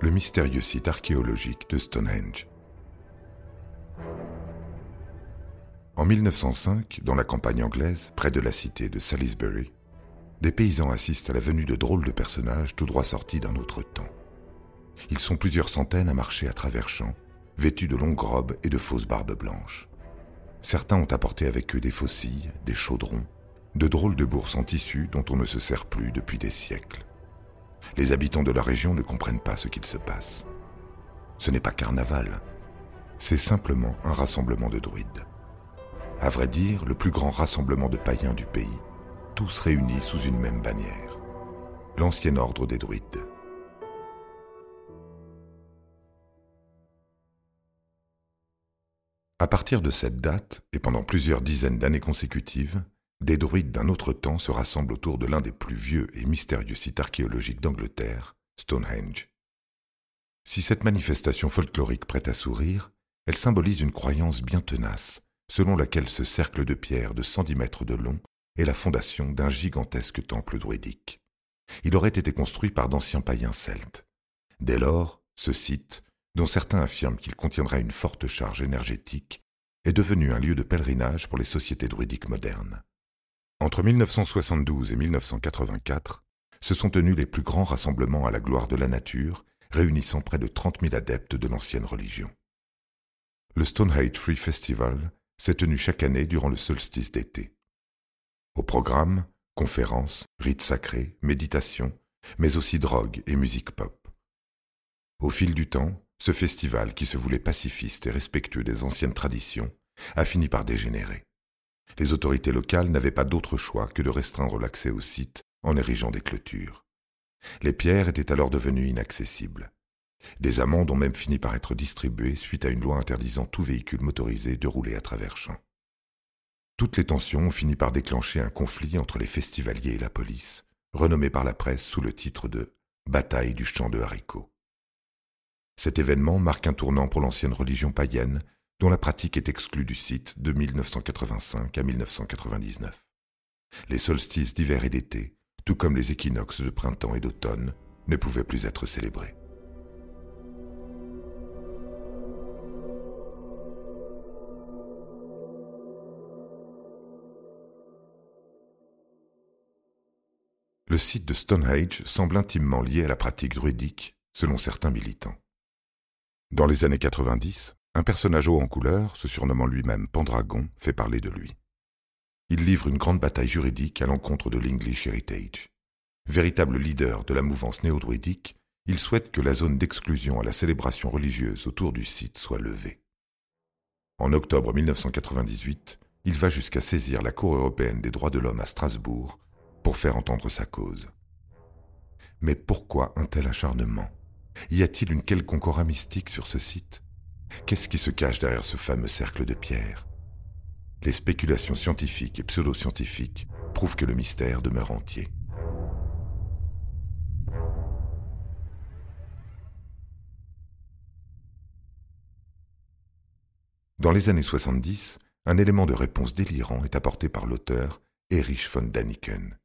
Le mystérieux site archéologique de Stonehenge. En 1905, dans la campagne anglaise, près de la cité de Salisbury, des paysans assistent à la venue de drôles de personnages tout droit sortis d'un autre temps. Ils sont plusieurs centaines à marcher à travers champs, vêtus de longues robes et de fausses barbes blanches. Certains ont apporté avec eux des faucilles, des chaudrons, de drôles de bourses en tissu dont on ne se sert plus depuis des siècles. Les habitants de la région ne comprennent pas ce qu'il se passe. Ce n'est pas carnaval, c'est simplement un rassemblement de druides. À vrai dire, le plus grand rassemblement de païens du pays, tous réunis sous une même bannière, l'ancien ordre des druides. À partir de cette date, et pendant plusieurs dizaines d'années consécutives, des druides d'un autre temps se rassemblent autour de l'un des plus vieux et mystérieux sites archéologiques d'Angleterre, Stonehenge. Si cette manifestation folklorique prête à sourire, elle symbolise une croyance bien tenace, selon laquelle ce cercle de pierre de 110 mètres de long est la fondation d'un gigantesque temple druidique. Il aurait été construit par d'anciens païens celtes. Dès lors, ce site, dont certains affirment qu'il contiendrait une forte charge énergétique, est devenu un lieu de pèlerinage pour les sociétés druidiques modernes. Entre 1972 et 1984, se sont tenus les plus grands rassemblements à la gloire de la nature, réunissant près de 30 000 adeptes de l'ancienne religion. Le Stonehenge Free Festival s'est tenu chaque année durant le solstice d'été. Au programme, conférences, rites sacrés, méditations, mais aussi drogue et musique pop. Au fil du temps, ce festival, qui se voulait pacifiste et respectueux des anciennes traditions, a fini par dégénérer. Les autorités locales n'avaient pas d'autre choix que de restreindre l'accès au site en érigeant des clôtures. Les pierres étaient alors devenues inaccessibles. Des amendes ont même fini par être distribuées suite à une loi interdisant tout véhicule motorisé de rouler à travers champs. Toutes les tensions ont fini par déclencher un conflit entre les festivaliers et la police, renommé par la presse sous le titre de Bataille du champ de haricots. Cet événement marque un tournant pour l'ancienne religion païenne dont la pratique est exclue du site de 1985 à 1999. Les solstices d'hiver et d'été, tout comme les équinoxes de printemps et d'automne, ne pouvaient plus être célébrés. Le site de Stonehenge semble intimement lié à la pratique druidique, selon certains militants. Dans les années 90, un personnage haut en couleur, se surnommant lui-même Pendragon, fait parler de lui. Il livre une grande bataille juridique à l'encontre de l'English Heritage. Véritable leader de la mouvance néo-druidique, il souhaite que la zone d'exclusion à la célébration religieuse autour du site soit levée. En octobre 1998, il va jusqu'à saisir la Cour européenne des droits de l'homme à Strasbourg pour faire entendre sa cause. Mais pourquoi un tel acharnement? Y a-t-il une quelconque aura mystique sur ce site? Qu'est-ce qui se cache derrière ce fameux cercle de pierre? Les spéculations scientifiques et pseudo-scientifiques prouvent que le mystère demeure entier. Dans les années 70, un élément de réponse délirant est apporté par l'auteur Erich von Daniken.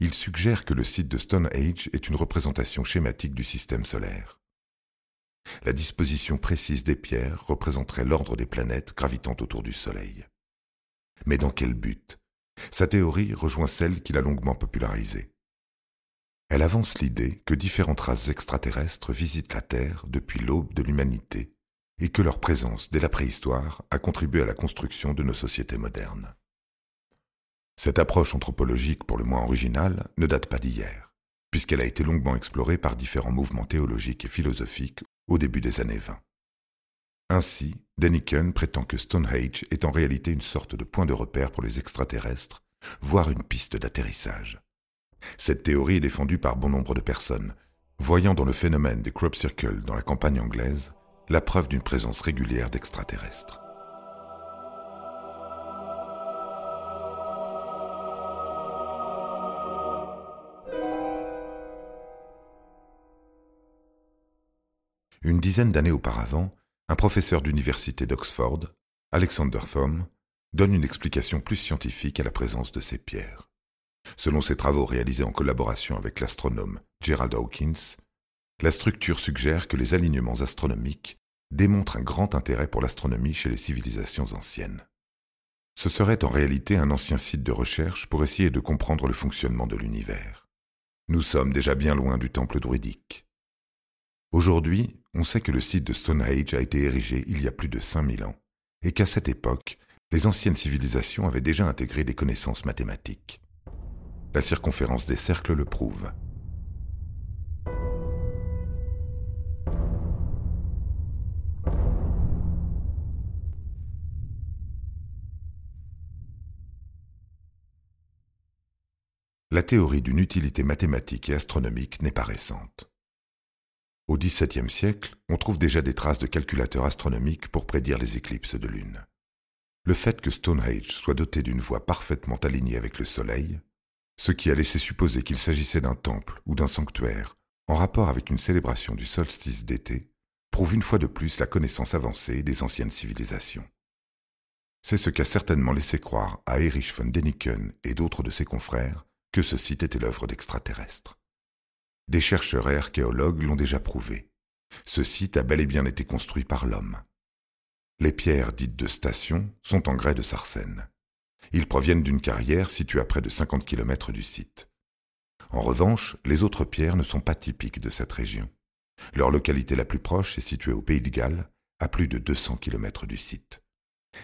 Il suggère que le site de Stonehenge est une représentation schématique du système solaire. La disposition précise des pierres représenterait l'ordre des planètes gravitant autour du Soleil. Mais dans quel but? Sa théorie rejoint celle qu'il a longuement popularisée. Elle avance l'idée que différentes races extraterrestres visitent la Terre depuis l'aube de l'humanité et que leur présence dès la préhistoire a contribué à la construction de nos sociétés modernes. Cette approche anthropologique pour le moins originale ne date pas d'hier, puisqu'elle a été longuement explorée par différents mouvements théologiques et philosophiques au début des années 20. Ainsi, Deniken prétend que Stonehenge est en réalité une sorte de point de repère pour les extraterrestres, voire une piste d'atterrissage. Cette théorie est défendue par bon nombre de personnes, voyant dans le phénomène des crop circles dans la campagne anglaise la preuve d'une présence régulière d'extraterrestres. Une dizaine d'années auparavant, un professeur d'université d'Oxford, Alexander Thom, donne une explication plus scientifique à la présence de ces pierres. Selon ses travaux réalisés en collaboration avec l'astronome Gerald Hawkins, la structure suggère que les alignements astronomiques démontrent un grand intérêt pour l'astronomie chez les civilisations anciennes. Ce serait en réalité un ancien site de recherche pour essayer de comprendre le fonctionnement de l'univers. Nous sommes déjà bien loin du temple druidique. Aujourd'hui, on sait que le site de Stonehenge a été érigé il y a plus de 5000 ans, et qu'à cette époque, les anciennes civilisations avaient déjà intégré des connaissances mathématiques. La circonférence des cercles le prouve. La théorie d'une utilité mathématique et astronomique n'est pas récente. Au XVIIe siècle, on trouve déjà des traces de calculateurs astronomiques pour prédire les éclipses de lune. Le fait que Stonehenge soit doté d'une voie parfaitement alignée avec le Soleil, ce qui a laissé supposer qu'il s'agissait d'un temple ou d'un sanctuaire en rapport avec une célébration du solstice d'été, prouve une fois de plus la connaissance avancée des anciennes civilisations. C'est ce qu'a certainement laissé croire à Erich von Däniken et d'autres de ses confrères que ce site était l'œuvre d'extraterrestres. Des chercheurs et archéologues l'ont déjà prouvé. Ce site a bel et bien été construit par l'homme. Les pierres dites de station sont en grès de Sarcène. Ils proviennent d'une carrière située à près de 50 km du site. En revanche, les autres pierres ne sont pas typiques de cette région. Leur localité la plus proche est située au Pays de Galles, à plus de 200 km du site.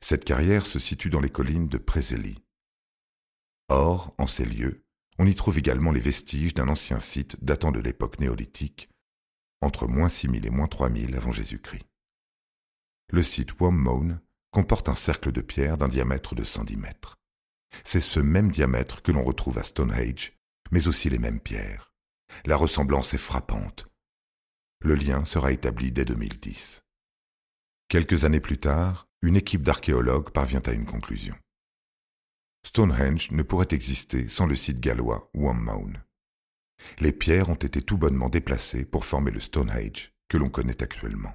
Cette carrière se situe dans les collines de Prézélie. Or, en ces lieux, on y trouve également les vestiges d'un ancien site datant de l'époque néolithique, entre moins 6000 et moins 3000 avant Jésus-Christ. Le site Wommone comporte un cercle de pierre d'un diamètre de 110 mètres. C'est ce même diamètre que l'on retrouve à Stonehenge, mais aussi les mêmes pierres. La ressemblance est frappante. Le lien sera établi dès 2010. Quelques années plus tard, une équipe d'archéologues parvient à une conclusion. Stonehenge ne pourrait exister sans le site gallois Wommaun. Les pierres ont été tout bonnement déplacées pour former le Stonehenge que l'on connaît actuellement.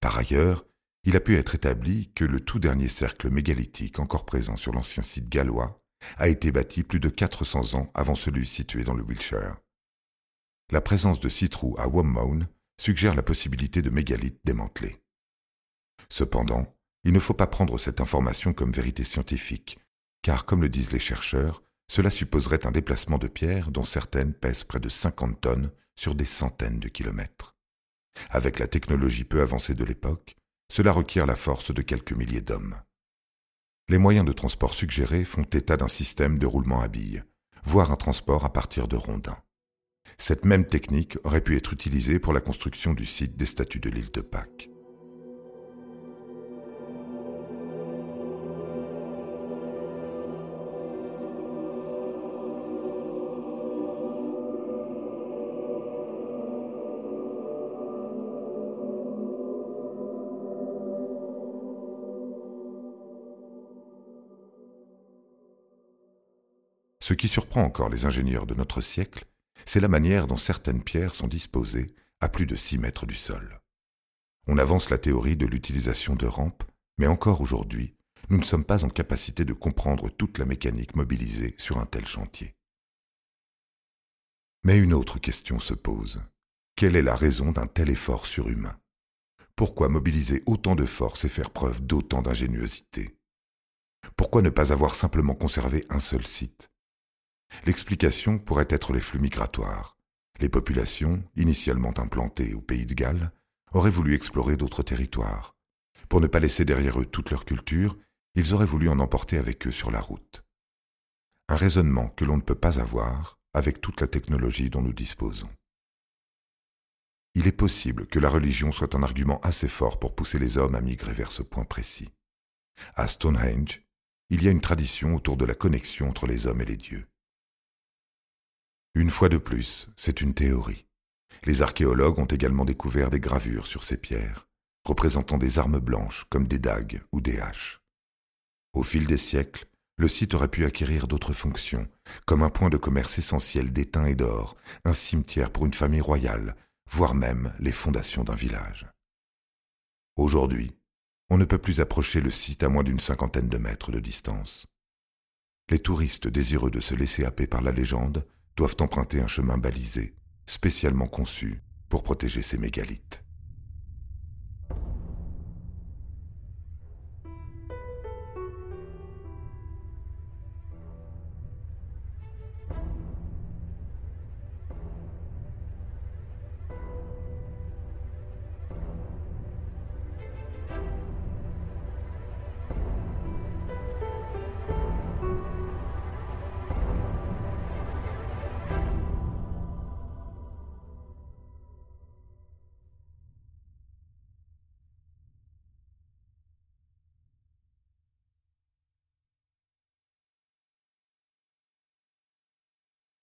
Par ailleurs, il a pu être établi que le tout dernier cercle mégalithique encore présent sur l'ancien site gallois a été bâti plus de 400 ans avant celui situé dans le Wiltshire. La présence de six à Wommaun suggère la possibilité de mégalithes démantelés. Cependant, il ne faut pas prendre cette information comme vérité scientifique, car comme le disent les chercheurs, cela supposerait un déplacement de pierres dont certaines pèsent près de 50 tonnes sur des centaines de kilomètres. Avec la technologie peu avancée de l'époque, cela requiert la force de quelques milliers d'hommes. Les moyens de transport suggérés font état d'un système de roulement à billes, voire un transport à partir de rondins. Cette même technique aurait pu être utilisée pour la construction du site des statues de l'île de Pâques. Ce qui surprend encore les ingénieurs de notre siècle, c'est la manière dont certaines pierres sont disposées à plus de six mètres du sol. On avance la théorie de l'utilisation de rampes, mais encore aujourd'hui, nous ne sommes pas en capacité de comprendre toute la mécanique mobilisée sur un tel chantier. Mais une autre question se pose. Quelle est la raison d'un tel effort surhumain? Pourquoi mobiliser autant de force et faire preuve d'autant d'ingéniosité? Pourquoi ne pas avoir simplement conservé un seul site? L'explication pourrait être les flux migratoires. Les populations, initialement implantées au pays de Galles, auraient voulu explorer d'autres territoires. Pour ne pas laisser derrière eux toute leur culture, ils auraient voulu en emporter avec eux sur la route. Un raisonnement que l'on ne peut pas avoir avec toute la technologie dont nous disposons. il est possible que la religion soit un argument assez fort pour pousser les hommes à migrer vers ce point précis. À Stonehenge, il y a une tradition autour de la connexion entre les hommes et les dieux. Une fois de plus, c'est une théorie. Les archéologues ont également découvert des gravures sur ces pierres, représentant des armes blanches comme des dagues ou des haches. Au fil des siècles, le site aurait pu acquérir d'autres fonctions, comme un point de commerce essentiel d'étain et d'or, un cimetière pour une famille royale, voire même les fondations d'un village. Aujourd'hui, on ne peut plus approcher le site à moins d'une cinquantaine de mètres de distance. Les touristes désireux de se laisser happer par la légende doivent emprunter un chemin balisé, spécialement conçu pour protéger ces mégalithes.